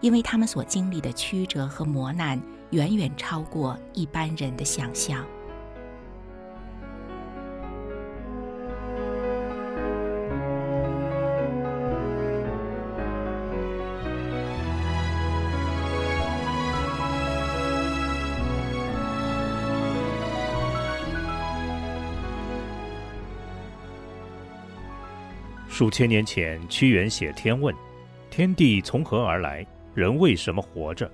因为他们所经历的曲折和磨难，远远超过一般人的想象。数千年前，屈原写《天问》：“天地从何而来？人为什么活着？”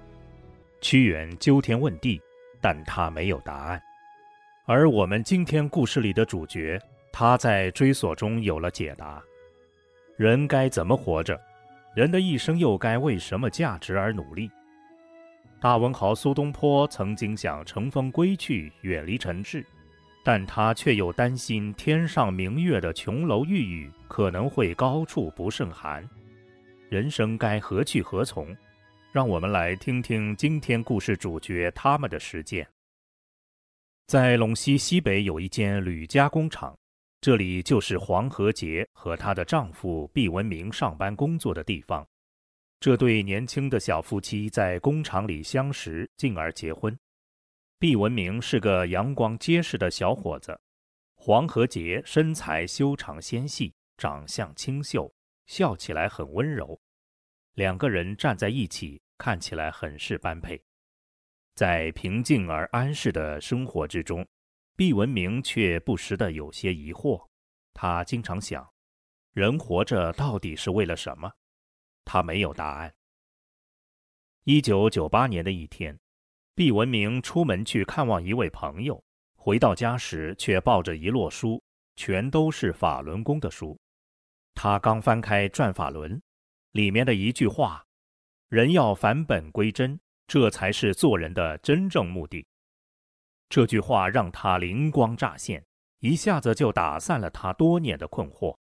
屈原纠天问地，但他没有答案。而我们今天故事里的主角，他在追索中有了解答：人该怎么活着？人的一生又该为什么价值而努力？大文豪苏东坡曾经想乘风归去，远离尘世。但他却又担心天上明月的琼楼玉宇可能会高处不胜寒，人生该何去何从？让我们来听听今天故事主角他们的实践。在陇西西北有一间铝加工厂，这里就是黄和杰和她的丈夫毕文明上班工作的地方。这对年轻的小夫妻在工厂里相识，进而结婚。毕文明是个阳光结实的小伙子，黄和杰身材修长纤细，长相清秀，笑起来很温柔。两个人站在一起，看起来很是般配。在平静而安适的生活之中，毕文明却不时的有些疑惑。他经常想，人活着到底是为了什么？他没有答案。一九九八年的一天。毕文明出门去看望一位朋友，回到家时却抱着一摞书，全都是法轮功的书。他刚翻开《转法轮》，里面的一句话：“人要返本归真，这才是做人的真正目的。”这句话让他灵光乍现，一下子就打散了他多年的困惑。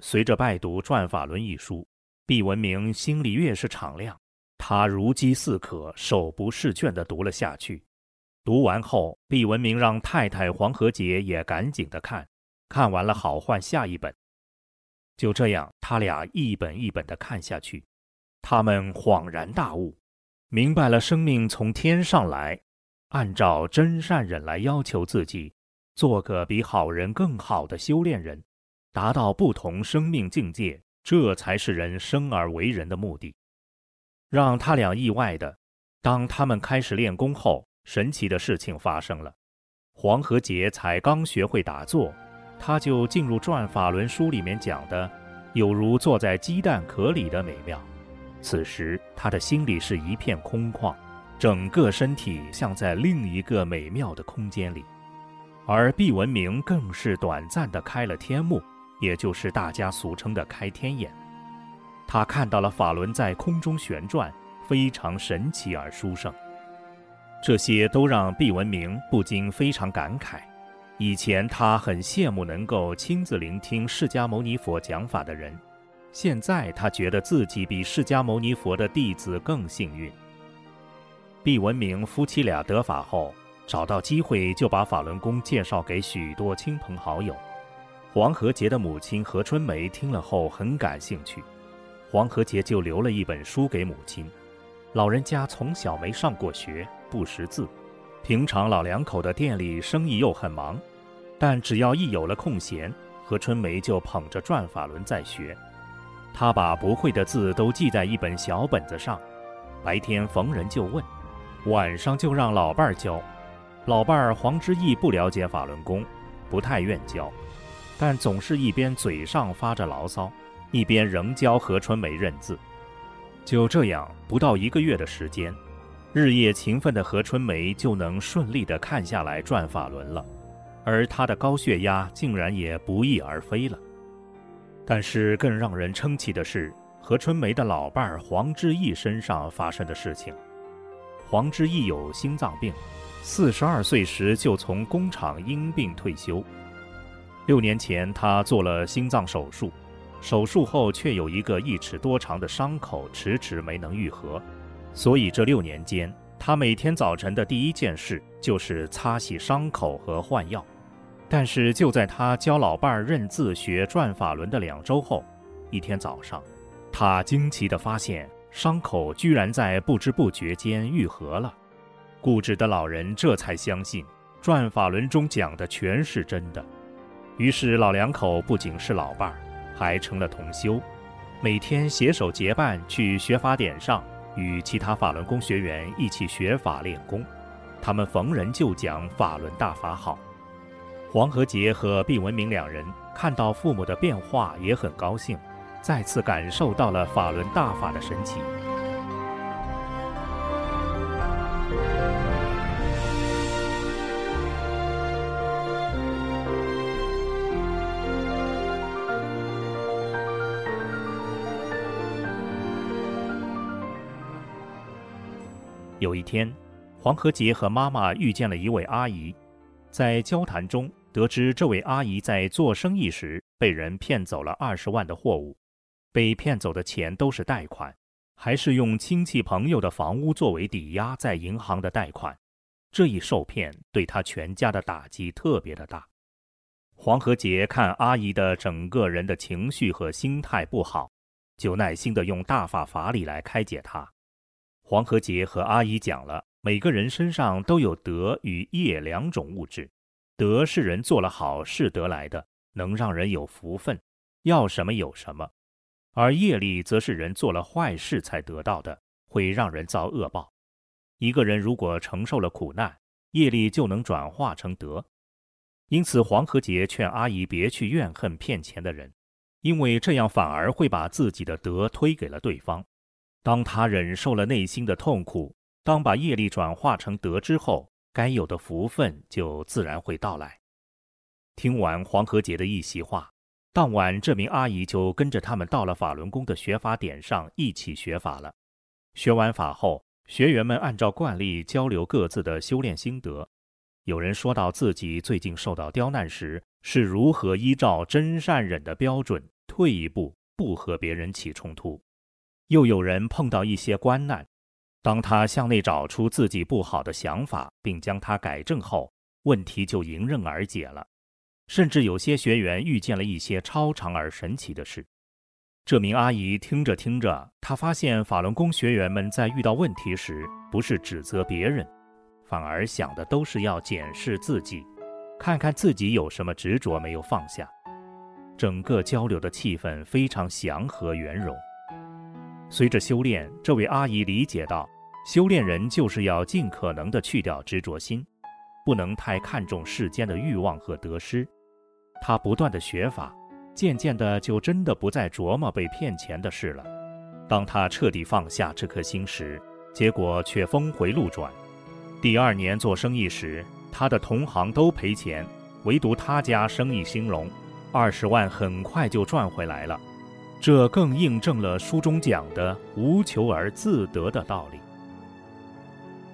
随着拜读《转法轮》一书，毕文明心里越是敞亮。他如饥似渴，手不释卷地读了下去。读完后，毕文明让太太黄河杰也赶紧的看，看完了好换下一本。就这样，他俩一本一本地看下去。他们恍然大悟，明白了生命从天上来，按照真善忍来要求自己，做个比好人更好的修炼人，达到不同生命境界，这才是人生而为人的目的。让他俩意外的，当他们开始练功后，神奇的事情发生了。黄河杰才刚学会打坐，他就进入《转法轮》书里面讲的，有如坐在鸡蛋壳里的美妙。此时他的心里是一片空旷，整个身体像在另一个美妙的空间里。而毕文明更是短暂的开了天目，也就是大家俗称的开天眼。他看到了法轮在空中旋转，非常神奇而殊胜。这些都让毕文明不禁非常感慨。以前他很羡慕能够亲自聆听释迦牟尼佛讲法的人，现在他觉得自己比释迦牟尼佛的弟子更幸运。毕文明夫妻俩得法后，找到机会就把法轮功介绍给许多亲朋好友。黄和杰的母亲何春梅听了后很感兴趣。黄和杰就留了一本书给母亲。老人家从小没上过学，不识字，平常老两口的店里生意又很忙，但只要一有了空闲，何春梅就捧着转法轮在学。她把不会的字都记在一本小本子上，白天逢人就问，晚上就让老伴儿教。老伴儿黄之义不了解法轮功，不太愿教，但总是一边嘴上发着牢骚。一边仍教何春梅认字，就这样不到一个月的时间，日夜勤奋的何春梅就能顺利地看下来转法轮了，而他的高血压竟然也不翼而飞了。但是更让人称奇的是，何春梅的老伴儿黄之义身上发生的事情。黄之义有心脏病，四十二岁时就从工厂因病退休。六年前，他做了心脏手术，手术后却有一个一尺多长的伤口，迟迟没能愈合。所以这六年间，他每天早晨的第一件事就是擦洗伤口和换药。但是就在他教老伴儿认字、学转法轮的两周后，一天早上，他惊奇地发现伤口居然在不知不觉间愈合了。固执的老人这才相信转法轮中讲的全是真的。于是，老两口不仅是老伴儿，还成了同修，每天携手结伴去学法点上，与其他法轮功学员一起学法练功。他们逢人就讲法轮大法好。黄和杰和毕文明两人看到父母的变化，也很高兴，再次感受到了法轮大法的神奇。有一天，黄和杰和妈妈遇见了一位阿姨，在交谈中得知这位阿姨在做生意时被人骗走了二十万的货物，被骗走的钱都是贷款，还是用亲戚朋友的房屋作为抵押在银行的贷款。这一受骗对他全家的打击特别的大。黄和杰看阿姨的整个人的情绪和心态不好，就耐心地用大法法理来开解她。黄和杰和阿姨讲了，每个人身上都有德与业两种物质。德是人做了好事得来的，能让人有福分，要什么有什么；而业力则是人做了坏事才得到的，会让人遭恶报。一个人如果承受了苦难，业力就能转化成德。因此，黄河杰劝阿姨别去怨恨骗钱的人，因为这样反而会把自己的德推给了对方。当他忍受了内心的痛苦，当把业力转化成德之后，该有的福分就自然会到来。听完黄河杰的一席话，当晚这名阿姨就跟着他们到了法轮功的学法点上一起学法了。学完法后，学员们按照惯例交流各自的修炼心得。有人说到自己最近受到刁难时，是如何依照真善忍的标准退一步，不和别人起冲突。又有人碰到一些关难，当他向内找出自己不好的想法，并将它改正后，问题就迎刃而解了。甚至有些学员遇见了一些超常而神奇的事。这名阿姨听着听着，她发现法轮功学员们在遇到问题时，不是指责别人，反而想的都是要检视自己，看看自己有什么执着没有放下。整个交流的气氛非常祥和圆融。随着修炼，这位阿姨理解到，修炼人就是要尽可能的去掉执着心，不能太看重世间的欲望和得失。她不断的学法，渐渐的就真的不再琢磨被骗钱的事了。当她彻底放下这颗心时，结果却峰回路转。第二年做生意时，她的同行都赔钱，唯独她家生意兴隆，二十万很快就赚回来了。这更印证了书中讲的“无求而自得”的道理。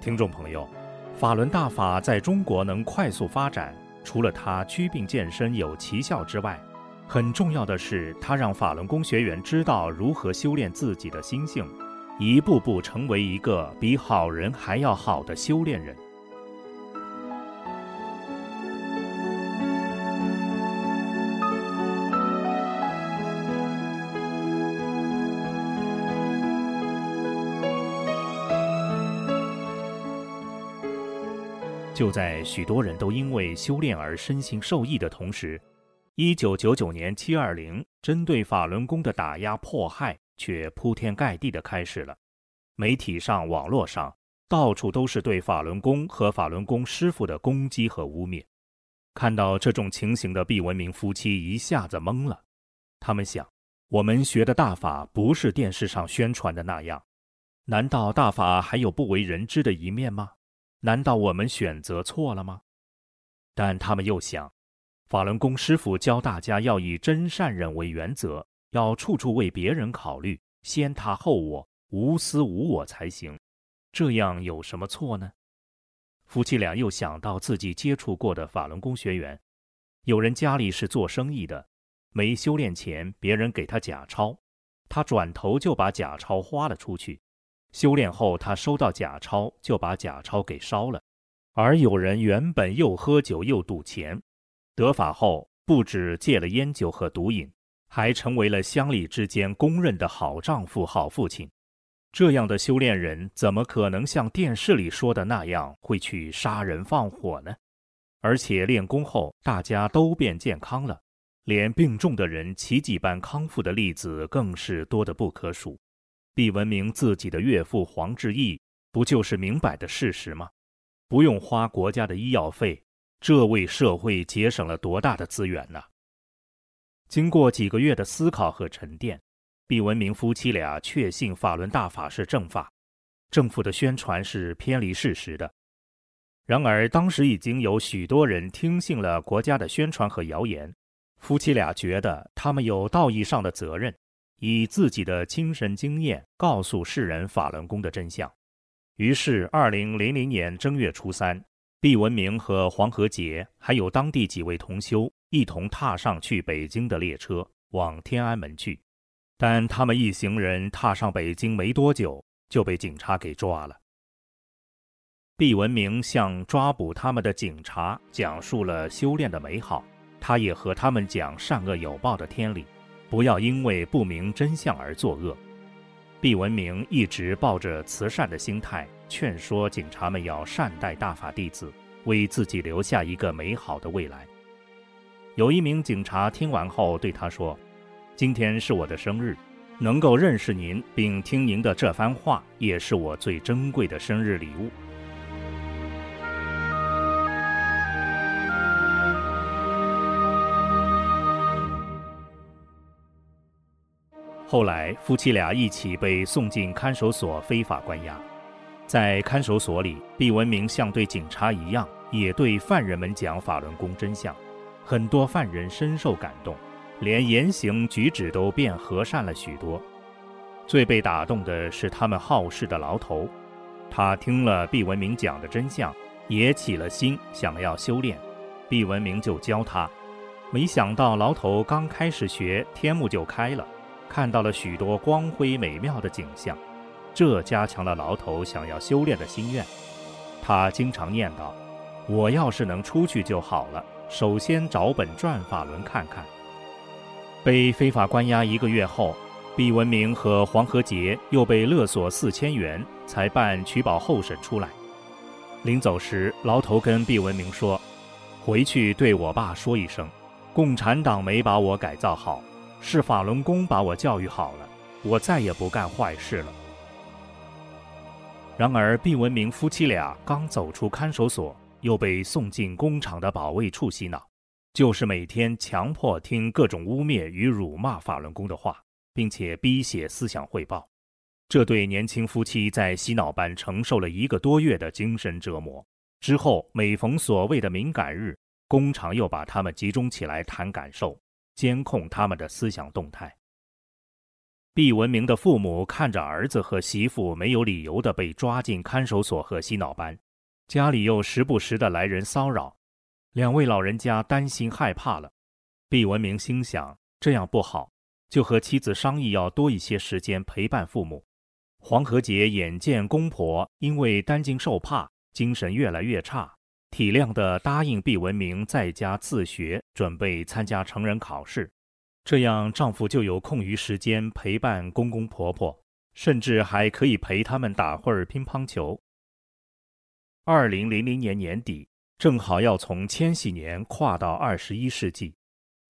听众朋友，法轮大法在中国能快速发展，除了它祛病健身有奇效之外，很重要的是，它让法轮功学员知道如何修炼自己的心性，一步步成为一个比好人还要好的修炼人。就在许多人都因为修炼而身心受益的同时，一九九九年七二零针对法轮功的打压迫害却铺天盖地地开始了。媒体上、网络上，到处都是对法轮功和法轮功师傅的攻击和污蔑。看到这种情形的毕文明夫妻一下子懵了。他们想：我们学的大法不是电视上宣传的那样，难道大法还有不为人知的一面吗？难道我们选择错了吗？但他们又想，法轮功师傅教大家要以真善忍为原则，要处处为别人考虑，先他后我，无私无我才行。这样有什么错呢？夫妻俩又想到自己接触过的法轮功学员，有人家里是做生意的，没修炼前别人给他假钞，他转头就把假钞花了出去；修炼后他收到假钞就把假钞给烧了。而有人原本又喝酒又赌钱，得法后不止戒了烟酒和毒瘾，还成为了乡里之间公认的好丈夫、好父亲。这样的修炼人怎么可能像电视里说的那样会去杀人放火呢？而且练功后大家都变健康了，连病重的人奇迹般康复的例子更是多得不可数。毕文明自己的岳父黄志毅不就是明摆的事实吗？不用花国家的医药费，这为社会节省了多大的资源呢？经过几个月的思考和沉淀。毕文明夫妻俩确信法轮大法是正法，政府的宣传是偏离事实的。然而，当时已经有许多人听信了国家的宣传和谣言，夫妻俩觉得他们有道义上的责任，以自己的亲身经验告诉世人法轮功的真相。于是，二零零零年正月初三，毕文明和黄河杰还有当地几位同修一同踏上去北京的列车，往天安门去。但他们一行人踏上北京没多久，就被警察给抓了。毕文明向抓捕他们的警察讲述了修炼的美好，他也和他们讲善恶有报的天理，不要因为不明真相而作恶。毕文明一直抱着慈善的心态，劝说警察们要善待大法弟子，为自己留下一个美好的未来。有一名警察听完后对他说，今天是我的生日，能够认识您并听您的这番话，也是我最珍贵的生日礼物。后来，夫妻俩一起被送进看守所非法关押。在看守所里，毕文明像对警察一样，也对犯人们讲法轮功真相，很多犯人深受感动。连言行举止都变和善了许多。最被打动的是他们好事的牢头，他听了毕文明讲的真相，也起了心想要修炼。毕文明就教他，没想到牢头刚开始学，天目就开了，看到了许多光辉美妙的景象，这加强了牢头想要修炼的心愿。他经常念叨：“我要是能出去就好了，首先找本转法轮看看。”被非法关押一个月后，毕文明和黄河杰又被勒索四千元，才办取保候审出来。临走时，牢头跟毕文明说：“回去对我爸说一声，共产党没把我改造好，是法轮功把我教育好了，我再也不干坏事了。”然而，毕文明夫妻俩刚走出看守所，又被送进工厂的保卫处洗脑。就是每天强迫听各种污蔑与辱骂法轮功的话，并且逼写思想汇报，这对年轻夫妻在洗脑班承受了一个多月的精神折磨。之后，每逢所谓的敏感日，工厂又把他们集中起来谈感受，监控他们的思想动态。毕文明的父母看着儿子和媳妇没有理由的被抓进看守所和洗脑班，家里又时不时的来人骚扰。两位老人家担心害怕了，毕文明心想这样不好，就和妻子商议要多一些时间陪伴父母。黄和杰眼见公婆因为担惊受怕，精神越来越差，体谅地答应毕文明在家自学，准备参加成人考试，这样丈夫就有空余时间陪伴公公婆婆，甚至还可以陪他们打会儿乒乓球。二零零零年年底。正好要从千禧年跨到二十一世纪，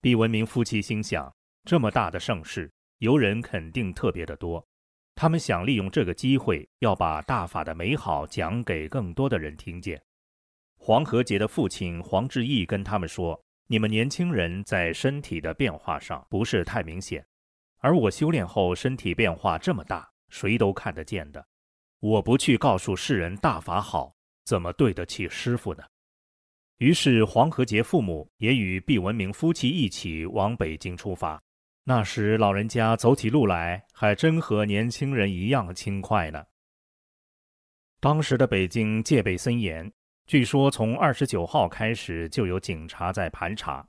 毕文明夫妻心想：这么大的盛世，游人肯定特别的多。他们想利用这个机会，要把大法的美好讲给更多的人听见。黄和杰的父亲黄志毅跟他们说：“你们年轻人在身体的变化上不是太明显，而我修炼后身体变化这么大，谁都看得见的。我不去告诉世人大法好，怎么对得起师傅呢？”于是黄和杰父母也与毕文明夫妻一起往北京出发。那时老人家走起路来还真和年轻人一样轻快呢。当时的北京戒备森严，据说从二十九号开始就有警察在盘查，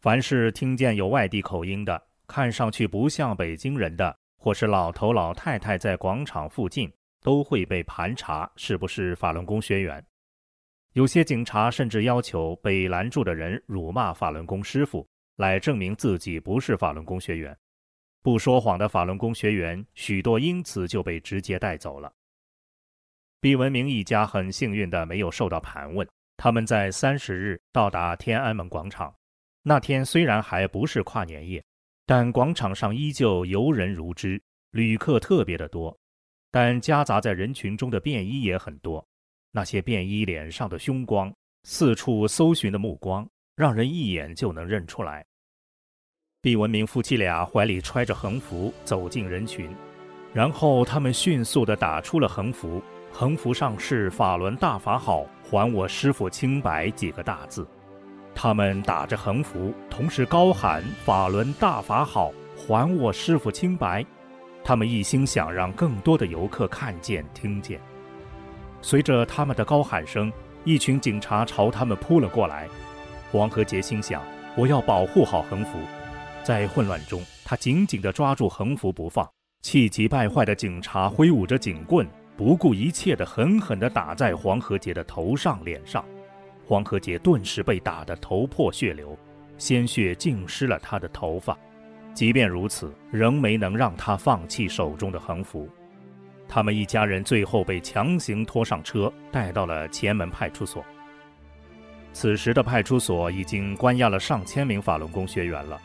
凡是听见有外地口音的，看上去不像北京人的，或是老头老太太在广场附近，都会被盘查是不是法轮功学员。有些警察甚至要求被拦住的人辱骂法轮功师傅，来证明自己不是法轮功学员。不说谎的法轮功学员许多因此就被直接带走了。毕文明一家很幸运的没有受到盘问，他们在三十日到达天安门广场。那天虽然还不是跨年夜，但广场上依旧游人如织，旅客特别的多，但夹杂在人群中的便衣也很多。那些便衣脸上的凶光，四处搜寻的目光，让人一眼就能认出来。毕文明夫妻俩怀里揣着横幅走进人群，然后他们迅速地打出了横幅，横幅上是“法轮大法好，还我师父清白”几个大字。他们打着横幅，同时高喊“法轮大法好，还我师父清白”。他们一心想让更多的游客看见、听见。随着他们的高喊声，一群警察朝他们扑了过来。王和杰心想：“我要保护好横幅。”在混乱中，他紧紧地抓住横幅不放。气急败坏的警察挥舞着警棍，不顾一切地狠狠地打在黄和杰的头上、脸上。黄和杰顿时被打得头破血流，鲜血浸湿了他的头发。即便如此，仍没能让他放弃手中的横幅。他们一家人最后被强行拖上车，带到了前门派出所。此时的派出所已经关押了上千名法轮功学员了。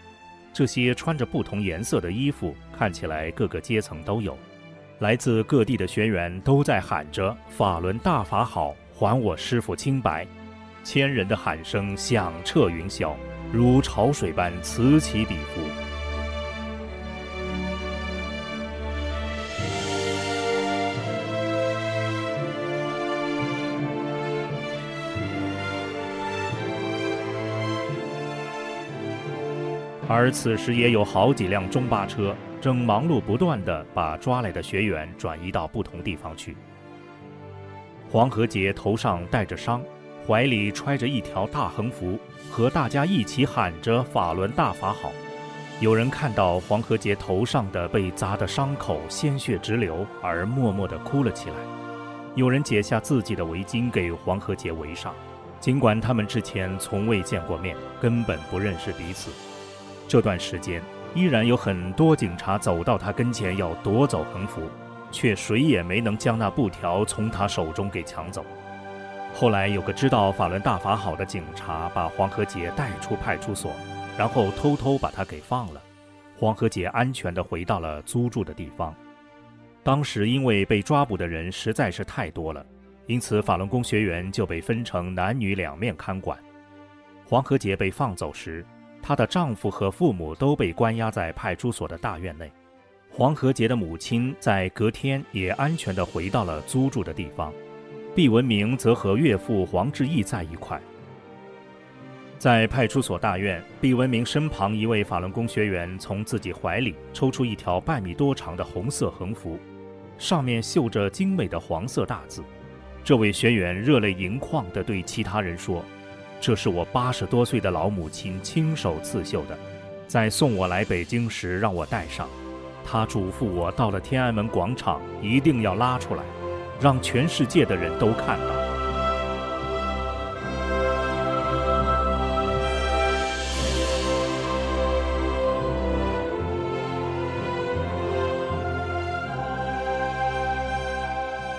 这些穿着不同颜色的衣服，看起来各个阶层都有。来自各地的学员都在喊着“法轮大法好，还我师傅清白”。千人的喊声响彻云霄，如潮水般此起彼伏。而此时也有好几辆中巴车正忙碌不断地把抓来的学员转移到不同地方去。黄和杰头上带着伤，怀里揣着一条大横幅，和大家一起喊着“法轮大法好”。有人看到黄和杰头上的被砸的伤口，鲜血直流，而默默地哭了起来。有人解下自己的围巾给黄和杰围上，尽管他们之前从未见过面，根本不认识彼此。这段时间，依然有很多警察走到他跟前要夺走横幅，却谁也没能将那布条从他手中给抢走。后来有个知道法轮大法好的警察把黄和杰带出派出所，然后偷偷把他给放了。黄和杰安全地回到了租住的地方。当时因为被抓捕的人实在是太多了，因此法轮功学员就被分成男女两面看管。黄和杰被放走时，她的丈夫和父母都被关押在派出所的大院内，黄和杰的母亲在隔天也安全地回到了租住的地方，毕文明则和岳父黄志义在一块。在派出所大院，毕文明身旁一位法轮功学员从自己怀里抽出一条半米多长的红色横幅，上面绣着精美的黄色大字。这位学员热泪盈眶地对其他人说。这是我八十多岁的老母亲亲手刺绣的，在送我来北京时让我带上。她嘱咐我到了天安门广场一定要拉出来，让全世界的人都看到。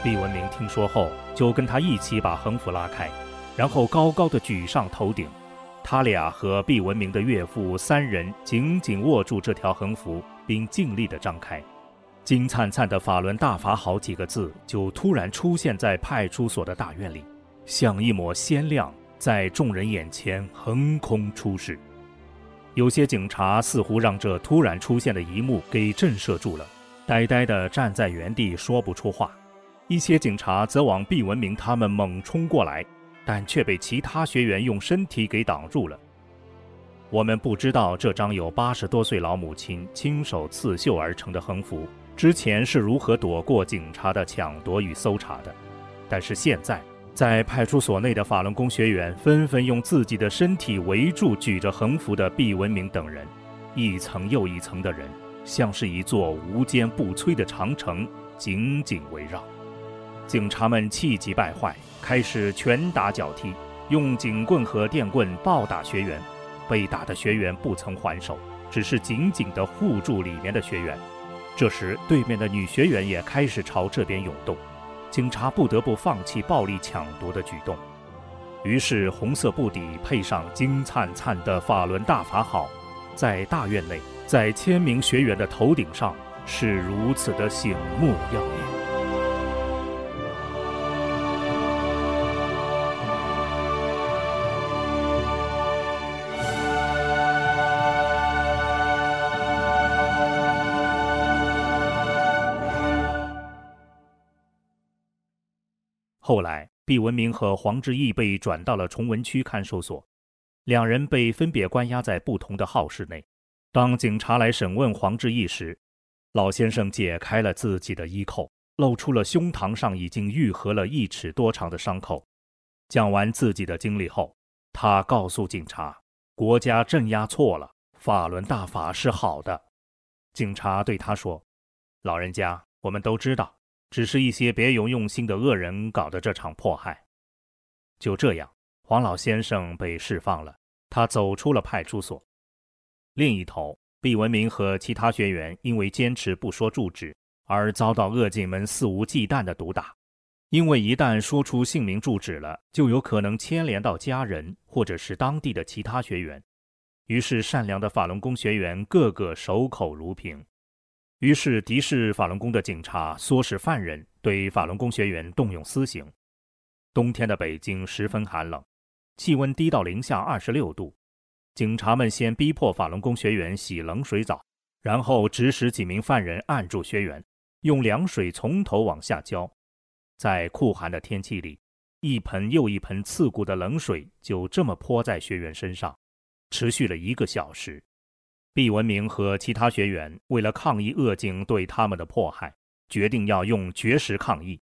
毕文明听说后，就跟他一起把横幅拉开。然后高高的举上头顶，他俩和毕文明的岳父三人紧紧握住这条横幅，并尽力地张开。金灿灿的“法轮大法好”几个字就突然出现在派出所的大院里，像一抹鲜亮，在众人眼前横空出世。有些警察似乎让这突然出现的一幕给震慑住了，呆呆地站在原地说不出话。一些警察则往毕文明他们猛冲过来。但却被其他学员用身体给挡住了。我们不知道这张由八十多岁老母亲亲手刺绣而成的横幅之前是如何躲过警察的抢夺与搜查的。但是现在，在派出所内的法轮功学员纷纷用自己的身体围住举着横幅的毕文明等人，一层又一层的人，像是一座无坚不摧的长城，紧紧围绕。警察们气急败坏，开始拳打脚踢，用警棍和电棍暴打学员。被打的学员不曾还手，只是紧紧地护住里面的学员。这时，对面的女学员也开始朝这边涌动，警察不得不放弃暴力抢夺的举动。于是，红色布底配上金灿灿的法轮大法好，在大院内，在千名学员的头顶上，是如此的醒目耀眼。后来，毕文明和黄志毅被转到了崇文区看守所，两人被分别关押在不同的号室内。当警察来审问黄志毅时，老先生解开了自己的衣扣，露出了胸膛上已经愈合了一尺多长的伤口。讲完自己的经历后，他告诉警察：“国家镇压错了，法轮大法是好的。”警察对他说：“老人家，我们都知道。”只是一些别有用心的恶人搞的这场迫害。就这样，黄老先生被释放了，他走出了派出所。另一头，毕文明和其他学员因为坚持不说住址，而遭到恶警们肆无忌惮的毒打。因为一旦说出姓名住址了，就有可能牵连到家人或者是当地的其他学员。于是，善良的法轮功学员个个守口如瓶。于是，敌视法轮功的警察唆使犯人对法轮功学员动用私刑。冬天的北京十分寒冷，气温低到零下二十六度。警察们先逼迫法轮功学员洗冷水澡，然后指使几名犯人按住学员，用凉水从头往下浇。在酷寒的天气里，一盆又一盆刺骨的冷水就这么泼在学员身上，持续了一个小时。毕文明和其他学员为了抗议恶警对他们的迫害，决定要用绝食抗议。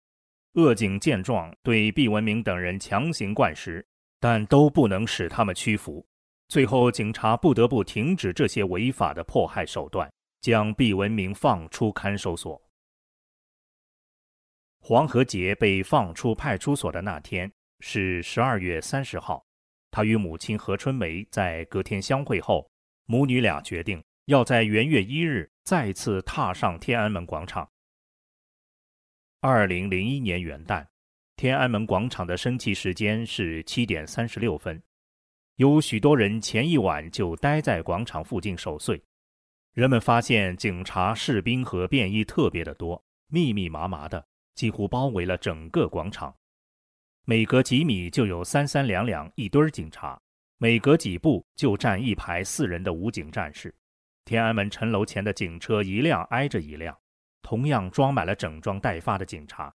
恶警见状，对毕文明等人强行灌食，但都不能使他们屈服。最后，警察不得不停止这些违法的迫害手段，将毕文明放出看守所。黄和杰被放出派出所的那天是十二月三十号，他与母亲何春梅在隔天相会后。母女俩决定要在元月一日再次踏上天安门广场。二零零一年元旦，天安门广场的升旗时间是七点三十六分，有许多人前一晚就待在广场附近守岁。人们发现警察、士兵和便衣特别的多，密密麻麻的，几乎包围了整个广场。每隔几米就有三三两两一堆警察。每隔几步就站一排四人的武警战士，天安门城楼前的警车一辆挨着一辆，同样装满了整装待发的警察。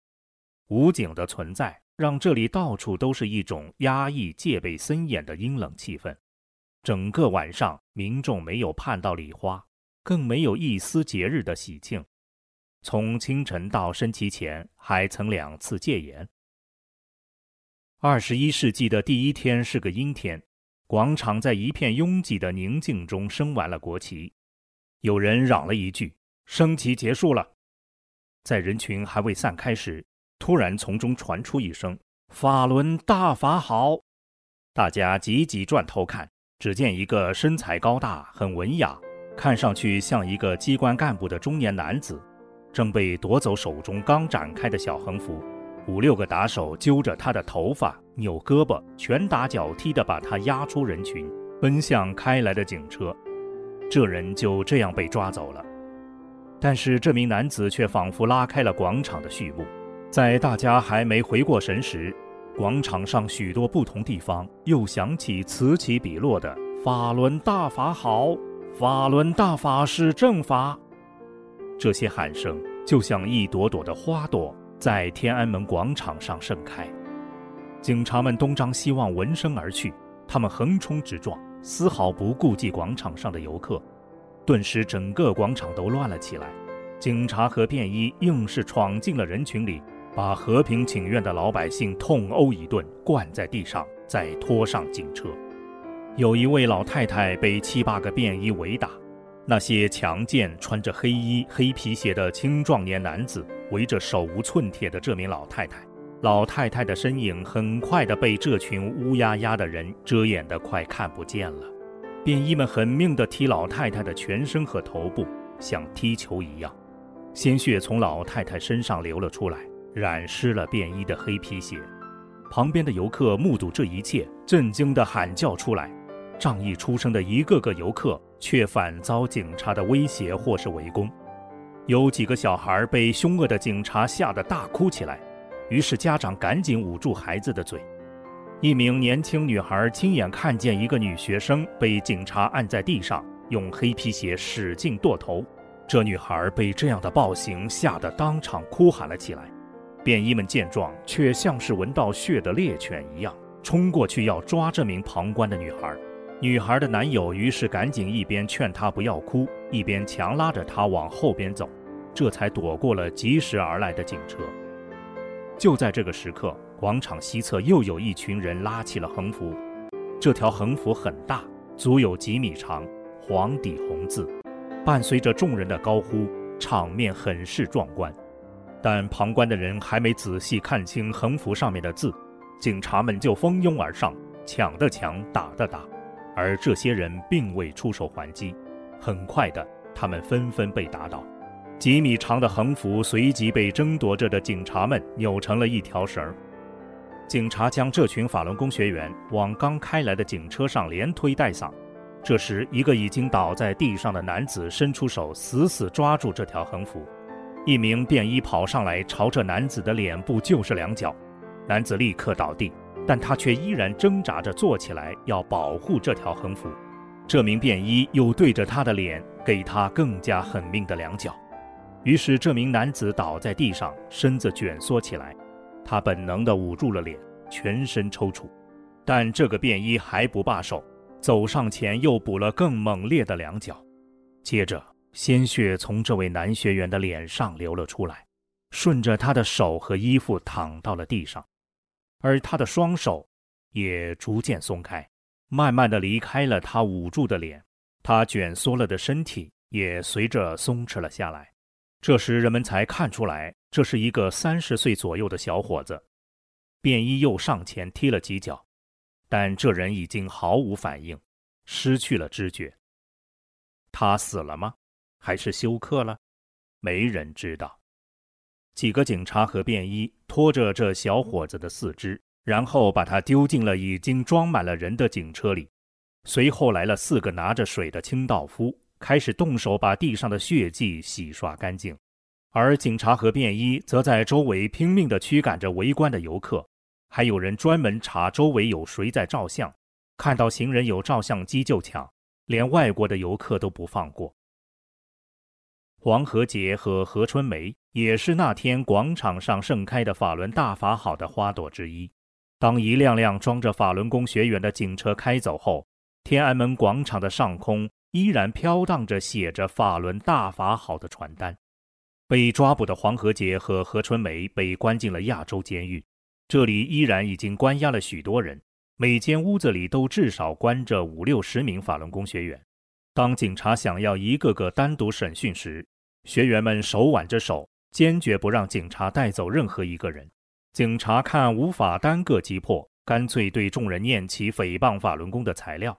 武警的存在让这里到处都是一种压抑、戒备森严的阴冷气氛。整个晚上，民众没有盼到礼花，更没有一丝节日的喜庆。从清晨到升旗前，还曾两次戒严。二十一世纪的第一天是个阴天。广场在一片拥挤的宁静中升完了国旗，有人嚷了一句：“升旗结束了。”在人群还未散开时，突然从中传出一声：“法轮大法好！”大家急急转头看，只见一个身材高大、很文雅，看上去像一个机关干部的中年男子，正被夺走手中刚展开的小横幅。五六个打手揪着他的头发，扭胳膊，拳打脚踢地把他押出人群，奔向开来的警车。这人就这样被抓走了。但是这名男子却仿佛拉开了广场的序幕。在大家还没回过神时，广场上许多不同地方又响起此起彼落的“法轮大法好，法轮大法是正法”。这些喊声就像一朵朵的花朵。在天安门广场上盛开，警察们东张西望，闻声而去。他们横冲直撞，丝毫不顾及广场上的游客。顿时，整个广场都乱了起来。警察和便衣硬是闯进了人群里，把和平请愿的老百姓痛殴一顿，灌在地上，再拖上警车。有一位老太太被七八个便衣围打，那些强健、穿着黑衣、黑皮鞋的青壮年男子围着手无寸铁的这名老太太。老太太的身影很快的被这群乌压压的人遮掩得快看不见了。便衣们狠命地踢老太太的全身和头部，像踢球一样，鲜血从老太太身上流了出来，染湿了便衣的黑皮鞋。旁边的游客目睹这一切，震惊地喊叫出来。仗义出生的一个个游客却反遭警察的威胁或是围攻，有几个小孩被凶恶的警察吓得大哭起来，于是家长赶紧捂住孩子的嘴。一名年轻女孩亲眼看见一个女学生被警察按在地上，用黑皮鞋使劲剁头，这女孩被这样的暴行吓得当场哭喊了起来。便衣们见状，却像是闻到血的猎犬一样，冲过去要抓这名旁观的女孩。女孩的男友于是赶紧一边劝她不要哭，一边强拉着她往后边走，这才躲过了疾驶而来的警车。就在这个时刻，广场西侧又有一群人拉起了横幅，这条横幅很大，足有几米长，黄底红字，伴随着众人的高呼，场面很是壮观。但旁观的人还没仔细看清横幅上面的字，警察们就蜂拥而上，抢的抢，打的打。而这些人并未出手还击，很快的，他们纷纷被打倒。几米长的横幅随即被争夺着的警察们扭成了一条绳儿。警察将这群法轮功学员往刚开来的警车上连推带搡。这时，一个已经倒在地上的男子伸出手，死死抓住这条横幅。一名便衣跑上来，朝着男子的脸部就是两脚，男子立刻倒地。但他却依然挣扎着坐起来，要保护这条横幅。这名便衣又对着他的脸给他更加狠命的两脚。于是这名男子倒在地上，身子卷缩起来，他本能地捂住了脸，全身抽搐。但这个便衣还不罢手，走上前又补了更猛烈的两脚。接着，鲜血从这位男学员的脸上流了出来，顺着他的手和衣服淌到了地上。而他的双手也逐渐松开，慢慢的离开了他捂住的脸，他卷缩了的身体也随着松弛了下来。这时，人们才看出来，这是一个三十岁左右的小伙子。便衣又上前踢了几脚，但这人已经毫无反应，失去了知觉。他死了吗？还是休克了？没人知道。几个警察和便衣拖着这小伙子的四肢，然后把他丢进了已经装满了人的警车里。随后来了四个拿着水的清道夫，开始动手把地上的血迹洗刷干净。而警察和便衣则在周围拼命地驱赶着围观的游客，还有人专门查周围有谁在照相，看到行人有照相机就抢，连外国的游客都不放过。黄和杰和何春梅也是那天广场上盛开的法轮大法好的花朵之一。当一辆辆装着法轮功学员的警车开走后，天安门广场的上空依然飘荡着写着“法轮大法好”的传单。被抓捕的黄和杰和何春梅被关进了亚洲监狱，这里依然已经关押了许多人，每间屋子里都至少关着五六十名法轮功学员。当警察想要一个个单独审讯时，学员们手挽着手，坚决不让警察带走任何一个人。警察看无法单个击破，干脆对众人念起诽谤法轮功的材料。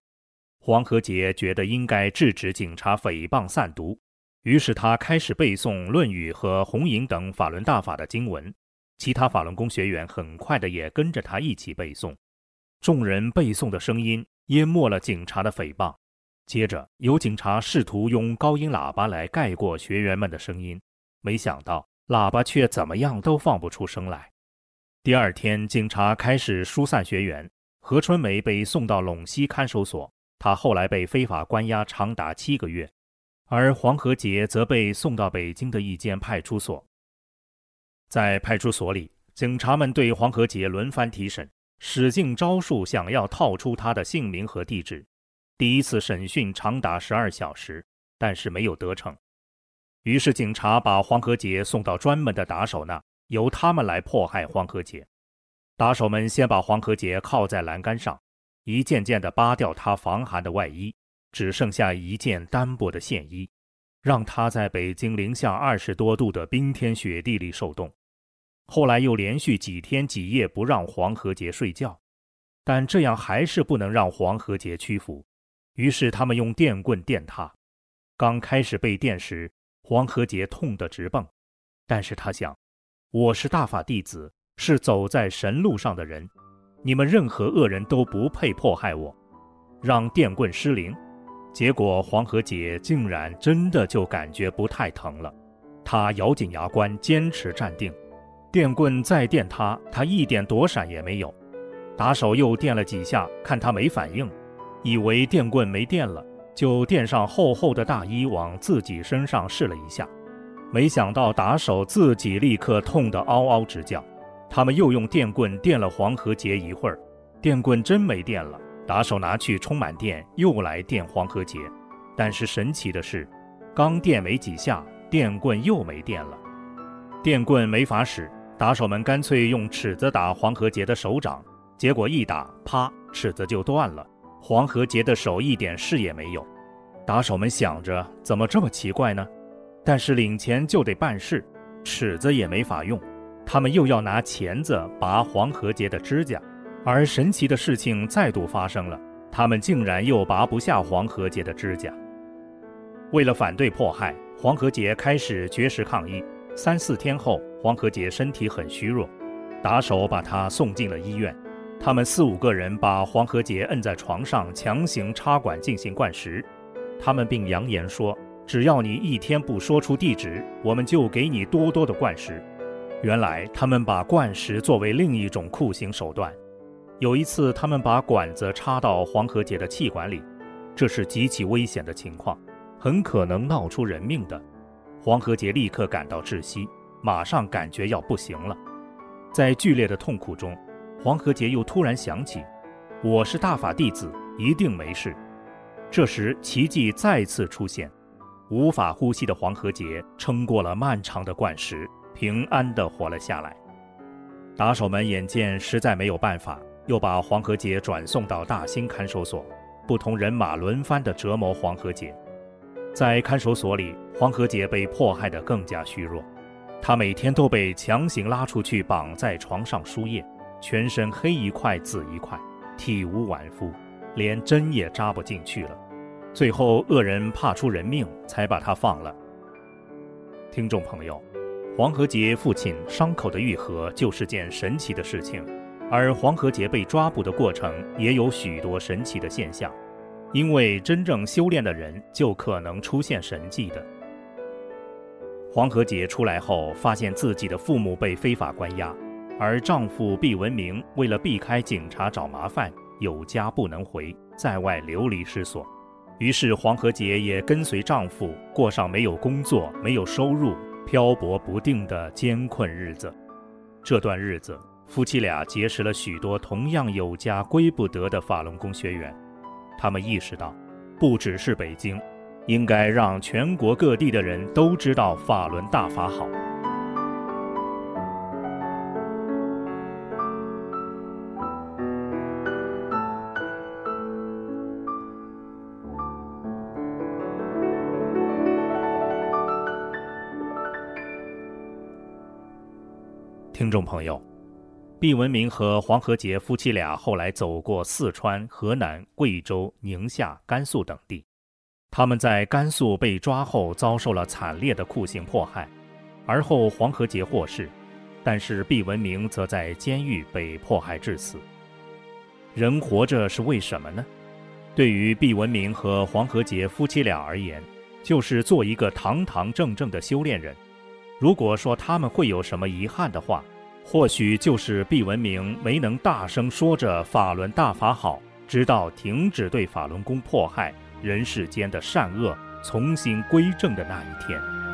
黄和杰觉得应该制止警察诽谤散毒，于是他开始背诵《论语》和《红影》等法轮大法的经文。其他法轮功学员很快的也跟着他一起背诵。众人背诵的声音淹没了警察的诽谤。接着，有警察试图用高音喇叭来盖过学员们的声音，没想到喇叭却怎么样都放不出声来。第二天，警察开始疏散学员。何春梅被送到陇西看守所，她后来被非法关押长达七个月，而黄和杰则被送到北京的一间派出所。在派出所里，警察们对黄和杰轮番提审，使尽招数想要套出他的姓名和地址。第一次审讯长达十二小时，但是没有得逞。于是警察把黄和杰送到专门的打手那，由他们来迫害黄和杰。打手们先把黄和杰铐在栏杆上，一件件地扒掉他防寒的外衣，只剩下一件单薄的线衣，让他在北京零下二十多度的冰天雪地里受冻。后来又连续几天几夜不让黄和杰睡觉，但这样还是不能让黄和杰屈服。于是他们用电棍电他。刚开始被电时，黄河杰痛得直蹦，但是他想，我是大法弟子。是走在神路上的人，你们任何恶人都不配迫害我，让电棍失灵。结果黄河杰竟然真的就感觉不太疼了，他咬紧牙关，坚持站定。电棍再电他，他一点躲闪也没有。打手又电了几下，看他没反应，以为电棍没电了，就垫上厚厚的大衣往自己身上试了一下，没想到打手自己立刻痛得嗷嗷直叫。他们又用电棍电了黄河杰一会儿，电棍真没电了。打手拿去充满电，又来电黄河杰。但是神奇的是，刚电没几下，电棍又没电了。电棍没法使，打手们干脆用尺子打黄河杰的手掌，结果一打，啪，尺子就断了。黄河杰的手一点事也没有。打手们想着，怎么这么奇怪呢？但是领钱就得办事，尺子也没法用。他们又要拿钳子拔黄河杰的指甲，而神奇的事情再度发生了，他们竟然又拔不下黄河杰的指甲。为了反对迫害，黄河杰开始绝食抗议。三四天后，黄河杰身体很虚弱，打手把他送进了医院。他们四五个人把黄和杰摁在床上，强行插管进行灌食。他们并扬言说：“只要你一天不说出地址，我们就给你多多的灌食。”原来他们把灌食作为另一种酷刑手段。有一次，他们把管子插到黄和杰的气管里，这是极其危险的情况，很可能闹出人命的。黄和杰立刻感到窒息，马上感觉要不行了。在剧烈的痛苦中，黄河杰又突然想起：“我是大法弟子，一定没事。”这时，奇迹再次出现，无法呼吸的黄河杰撑过了漫长的灌食。平安地活了下来。打手们眼见实在没有办法，又把黄河杰转送到大兴看守所，不同人马轮番地折磨黄河杰。在看守所里，黄河杰被迫害得更加虚弱，他每天都被强行拉出去绑在床上输液，全身黑一块紫一块，体无完肤，连针也扎不进去了。最后，恶人怕出人命，才把他放了。听众朋友。黄河杰父亲伤口的愈合就是件神奇的事情，而黄河杰被抓捕的过程也有许多神奇的现象，因为真正修炼的人就可能出现神迹的。黄河杰出来后，发现自己的父母被非法关押，而丈夫毕文明为了避开警察找麻烦，有家不能回，在外流离失所，于是黄和杰也跟随丈夫过上没有工作、没有收入。漂泊不定的艰困日子，这段日子，夫妻俩结识了许多同样有家归不得的法轮功学员。他们意识到，不只是北京，应该让全国各地的人都知道法轮大法好。听众朋友，毕文明和黄河杰夫妻俩后来走过四川、河南、贵州、宁夏、甘肃等地。他们在甘肃被抓后，遭受了惨烈的酷刑迫害。而后黄河杰获释，但是毕文明则在监狱被迫害致死。人活着是为什么呢？对于毕文明和黄河杰夫妻俩而言，就是做一个堂堂正正的修炼人。如果说他们会有什么遗憾的话，或许就是毕文明没能大声说着“法轮大法好”，直到停止对法轮功迫害，人世间的善恶重新归正的那一天。